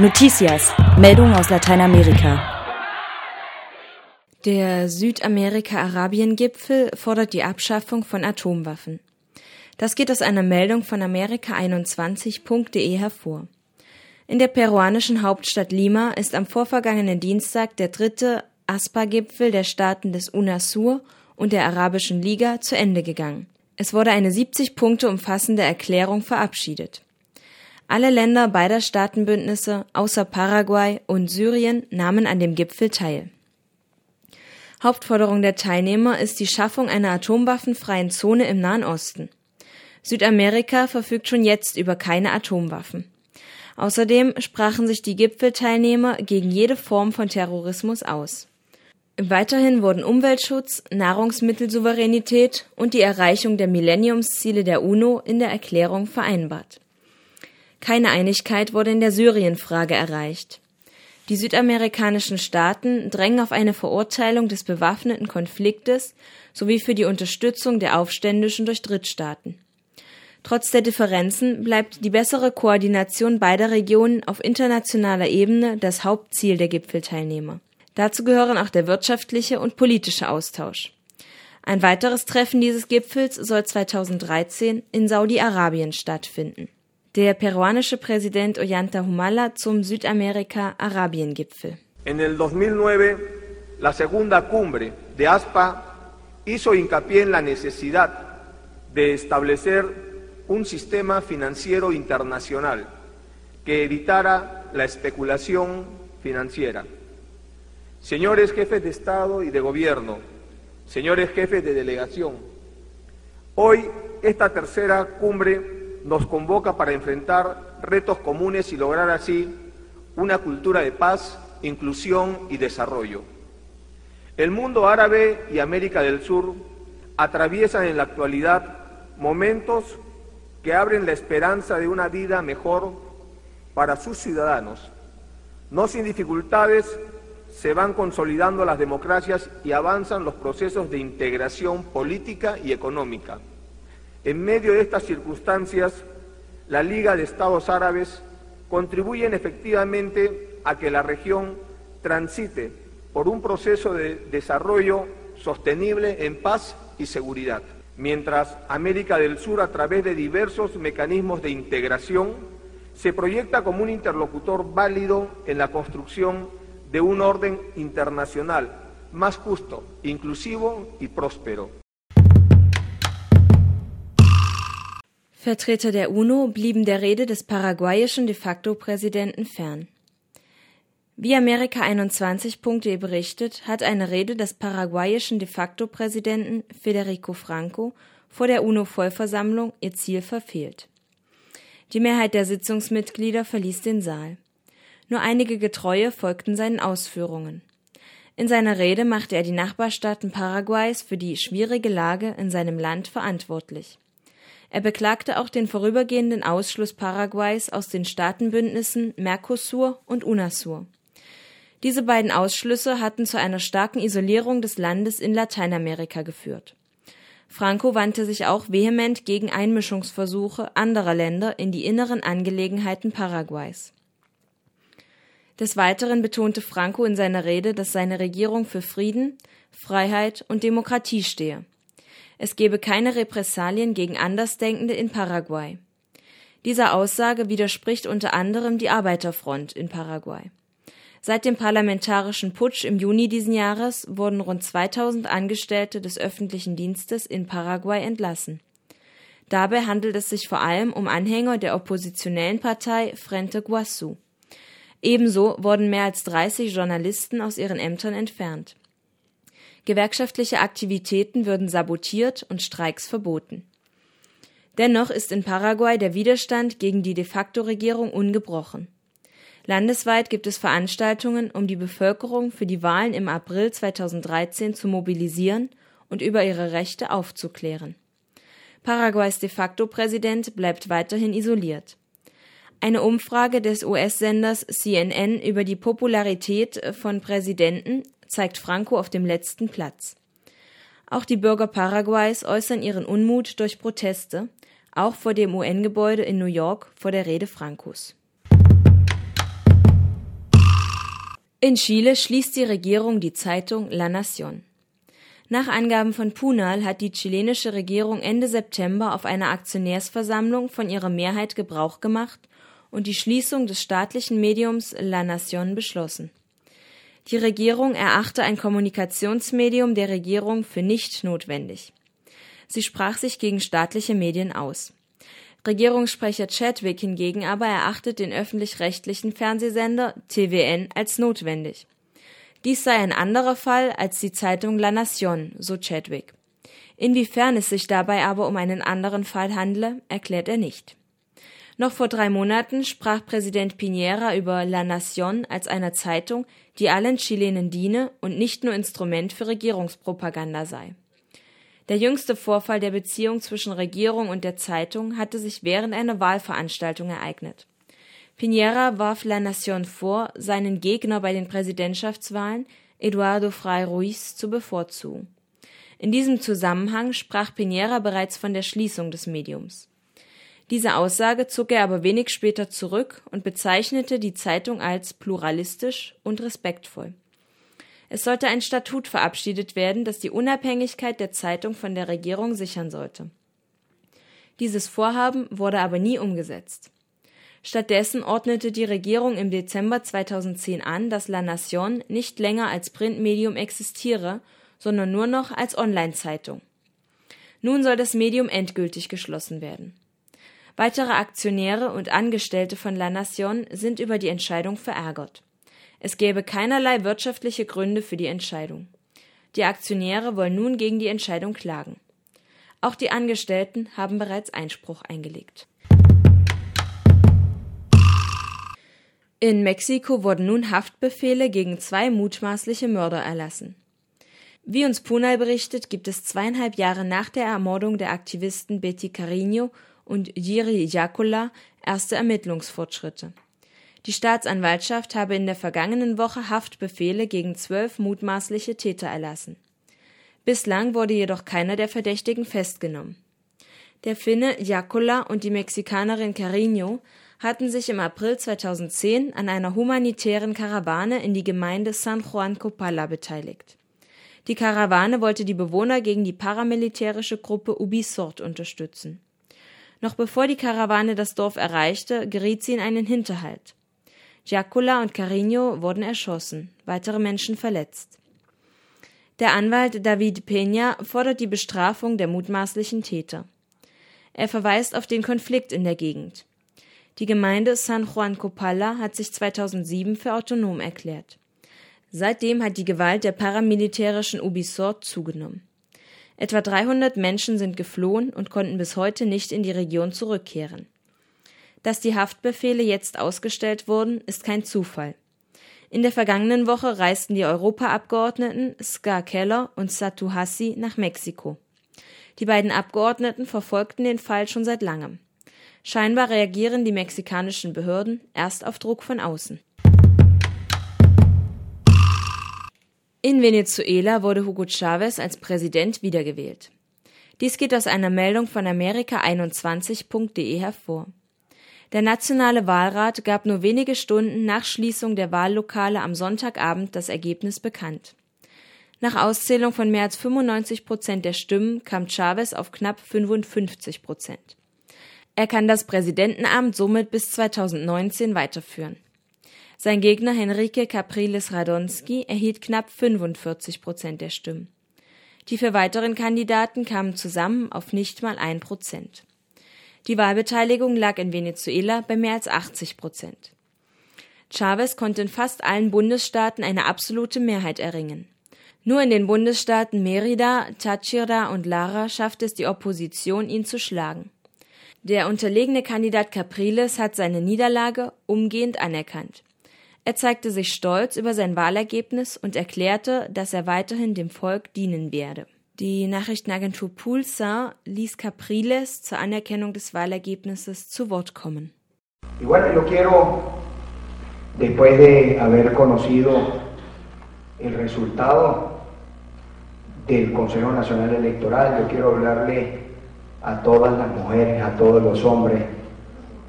Noticias, Meldungen aus Lateinamerika. Der Südamerika-Arabien-Gipfel fordert die Abschaffung von Atomwaffen. Das geht aus einer Meldung von Amerika21.de hervor. In der peruanischen Hauptstadt Lima ist am vorvergangenen Dienstag der dritte ASPA-Gipfel der Staaten des UNASUR und der Arabischen Liga zu Ende gegangen. Es wurde eine 70 Punkte umfassende Erklärung verabschiedet. Alle Länder beider Staatenbündnisse außer Paraguay und Syrien nahmen an dem Gipfel teil. Hauptforderung der Teilnehmer ist die Schaffung einer atomwaffenfreien Zone im Nahen Osten. Südamerika verfügt schon jetzt über keine Atomwaffen. Außerdem sprachen sich die Gipfelteilnehmer gegen jede Form von Terrorismus aus. Weiterhin wurden Umweltschutz, Nahrungsmittelsouveränität und die Erreichung der Millenniumsziele der UNO in der Erklärung vereinbart. Keine Einigkeit wurde in der Syrienfrage erreicht. Die südamerikanischen Staaten drängen auf eine Verurteilung des bewaffneten Konfliktes sowie für die Unterstützung der Aufständischen durch Drittstaaten. Trotz der Differenzen bleibt die bessere Koordination beider Regionen auf internationaler Ebene das Hauptziel der Gipfelteilnehmer. Dazu gehören auch der wirtschaftliche und politische Austausch. Ein weiteres Treffen dieses Gipfels soll 2013 in Saudi-Arabien stattfinden. Der peruanische Präsident Ollanta Humala zum Südamerika-Arabien-Gipfel. En el 2009, la segunda cumbre de ASPA hizo hincapié en la necesidad de establecer un sistema financiero internacional que evitara la especulación financiera. Señores jefes de Estado y de Gobierno, señores jefes de delegación, hoy esta tercera cumbre nos convoca para enfrentar retos comunes y lograr así una cultura de paz, inclusión y desarrollo. El mundo árabe y América del Sur atraviesan en la actualidad momentos que abren la esperanza de una vida mejor para sus ciudadanos. No sin dificultades se van consolidando las democracias y avanzan los procesos de integración política y económica. En medio de estas circunstancias, la Liga de Estados Árabes contribuyen efectivamente a que la región transite por un proceso de desarrollo sostenible en paz y seguridad, mientras América del Sur, a través de diversos mecanismos de integración, se proyecta como un interlocutor válido en la construcción de un orden internacional más justo, inclusivo y próspero. Vertreter der UNO blieben der Rede des paraguayischen de facto Präsidenten fern. Wie Amerika21.de berichtet, hat eine Rede des paraguayischen de facto Präsidenten Federico Franco vor der UNO-Vollversammlung ihr Ziel verfehlt. Die Mehrheit der Sitzungsmitglieder verließ den Saal. Nur einige Getreue folgten seinen Ausführungen. In seiner Rede machte er die Nachbarstaaten Paraguays für die schwierige Lage in seinem Land verantwortlich. Er beklagte auch den vorübergehenden Ausschluss Paraguays aus den Staatenbündnissen Mercosur und UNASUR. Diese beiden Ausschlüsse hatten zu einer starken Isolierung des Landes in Lateinamerika geführt. Franco wandte sich auch vehement gegen Einmischungsversuche anderer Länder in die inneren Angelegenheiten Paraguays. Des Weiteren betonte Franco in seiner Rede, dass seine Regierung für Frieden, Freiheit und Demokratie stehe es gebe keine Repressalien gegen Andersdenkende in Paraguay. Dieser Aussage widerspricht unter anderem die Arbeiterfront in Paraguay. Seit dem parlamentarischen Putsch im Juni diesen Jahres wurden rund 2000 Angestellte des öffentlichen Dienstes in Paraguay entlassen. Dabei handelt es sich vor allem um Anhänger der oppositionellen Partei Frente Guasu. Ebenso wurden mehr als 30 Journalisten aus ihren Ämtern entfernt. Gewerkschaftliche Aktivitäten würden sabotiert und Streiks verboten. Dennoch ist in Paraguay der Widerstand gegen die de facto Regierung ungebrochen. Landesweit gibt es Veranstaltungen, um die Bevölkerung für die Wahlen im April 2013 zu mobilisieren und über ihre Rechte aufzuklären. Paraguays de facto Präsident bleibt weiterhin isoliert. Eine Umfrage des US-Senders CNN über die Popularität von Präsidenten zeigt Franco auf dem letzten Platz. Auch die Bürger Paraguays äußern ihren Unmut durch Proteste, auch vor dem UN-Gebäude in New York vor der Rede Francos. In Chile schließt die Regierung die Zeitung La Nación. Nach Angaben von Punal hat die chilenische Regierung Ende September auf einer Aktionärsversammlung von ihrer Mehrheit Gebrauch gemacht und die Schließung des staatlichen Mediums La Nación beschlossen. Die Regierung erachte ein Kommunikationsmedium der Regierung für nicht notwendig. Sie sprach sich gegen staatliche Medien aus. Regierungssprecher Chadwick hingegen aber erachtet den öffentlich-rechtlichen Fernsehsender TWN als notwendig. Dies sei ein anderer Fall als die Zeitung La Nación, so Chadwick. Inwiefern es sich dabei aber um einen anderen Fall handle, erklärt er nicht. Noch vor drei Monaten sprach Präsident Piñera über La Nación als einer Zeitung, die allen Chilenen diene und nicht nur Instrument für Regierungspropaganda sei. Der jüngste Vorfall der Beziehung zwischen Regierung und der Zeitung hatte sich während einer Wahlveranstaltung ereignet. Piñera warf La Nación vor, seinen Gegner bei den Präsidentschaftswahlen, Eduardo Frei Ruiz, zu bevorzugen. In diesem Zusammenhang sprach Piñera bereits von der Schließung des Mediums. Diese Aussage zog er aber wenig später zurück und bezeichnete die Zeitung als pluralistisch und respektvoll. Es sollte ein Statut verabschiedet werden, das die Unabhängigkeit der Zeitung von der Regierung sichern sollte. Dieses Vorhaben wurde aber nie umgesetzt. Stattdessen ordnete die Regierung im Dezember 2010 an, dass La Nation nicht länger als Printmedium existiere, sondern nur noch als Online-Zeitung. Nun soll das Medium endgültig geschlossen werden. Weitere Aktionäre und Angestellte von La Nation sind über die Entscheidung verärgert. Es gäbe keinerlei wirtschaftliche Gründe für die Entscheidung. Die Aktionäre wollen nun gegen die Entscheidung klagen. Auch die Angestellten haben bereits Einspruch eingelegt. In Mexiko wurden nun Haftbefehle gegen zwei mutmaßliche Mörder erlassen. Wie uns Punal berichtet, gibt es zweieinhalb Jahre nach der Ermordung der Aktivisten Betty Carino und Jiri Jakola erste Ermittlungsfortschritte. Die Staatsanwaltschaft habe in der vergangenen Woche Haftbefehle gegen zwölf mutmaßliche Täter erlassen. Bislang wurde jedoch keiner der Verdächtigen festgenommen. Der Finne Jacola und die Mexikanerin Carino hatten sich im April 2010 an einer humanitären Karawane in die Gemeinde San Juan Copala beteiligt. Die Karawane wollte die Bewohner gegen die paramilitärische Gruppe Ubisoft unterstützen. Noch bevor die Karawane das Dorf erreichte, geriet sie in einen Hinterhalt. Giacola und Carino wurden erschossen, weitere Menschen verletzt. Der Anwalt David Peña fordert die Bestrafung der mutmaßlichen Täter. Er verweist auf den Konflikt in der Gegend. Die Gemeinde San Juan Copala hat sich 2007 für autonom erklärt. Seitdem hat die Gewalt der paramilitärischen Ubisoft zugenommen. Etwa 300 Menschen sind geflohen und konnten bis heute nicht in die Region zurückkehren. Dass die Haftbefehle jetzt ausgestellt wurden, ist kein Zufall. In der vergangenen Woche reisten die Europaabgeordneten Ska Keller und Satu Hassi nach Mexiko. Die beiden Abgeordneten verfolgten den Fall schon seit langem. Scheinbar reagieren die mexikanischen Behörden erst auf Druck von außen. In Venezuela wurde Hugo Chavez als Präsident wiedergewählt. Dies geht aus einer Meldung von Amerika21.de hervor. Der Nationale Wahlrat gab nur wenige Stunden nach Schließung der Wahllokale am Sonntagabend das Ergebnis bekannt. Nach Auszählung von mehr als 95 Prozent der Stimmen kam Chavez auf knapp 55 Prozent. Er kann das Präsidentenamt somit bis 2019 weiterführen. Sein Gegner Henrique Capriles Radonski erhielt knapp 45 Prozent der Stimmen. Die vier weiteren Kandidaten kamen zusammen auf nicht mal ein Prozent. Die Wahlbeteiligung lag in Venezuela bei mehr als 80 Prozent. Chavez konnte in fast allen Bundesstaaten eine absolute Mehrheit erringen. Nur in den Bundesstaaten Merida, Táchira und Lara schaffte es die Opposition, ihn zu schlagen. Der unterlegene Kandidat Capriles hat seine Niederlage umgehend anerkannt. Er zeigte sich stolz über sein Wahlergebnis und erklärte, dass er weiterhin dem Volk dienen werde. Die Nachrichtenagentur Pulsar ließ Capriles zur Anerkennung des Wahlergebnisses zu Wort kommen. Y bueno, yo quiero, después de haber conocido el resultado del Consejo Nacional Electoral, yo quiero hablarle a todas las mujeres, a todos los hombres,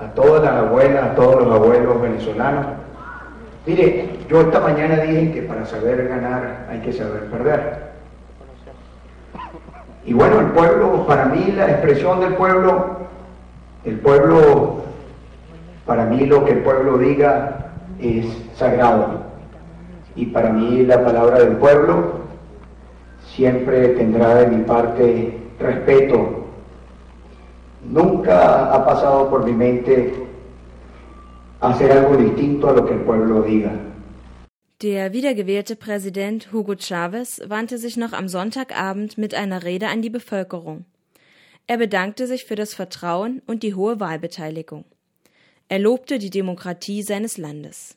a todas las abuelas, a todos los abuelos venezolanos, Mire, yo esta mañana dije que para saber ganar hay que saber perder. Y bueno, el pueblo, para mí la expresión del pueblo, el pueblo, para mí lo que el pueblo diga es sagrado. Y para mí la palabra del pueblo siempre tendrá de mi parte respeto. Nunca ha pasado por mi mente hacer algo distinto a lo que el pueblo diga. Der wiedergewählte Präsident Hugo Chavez wandte sich noch am Sonntagabend mit einer Rede an die Bevölkerung. Er bedankte sich für das Vertrauen und die hohe Wahlbeteiligung. Er lobte die Demokratie seines Landes.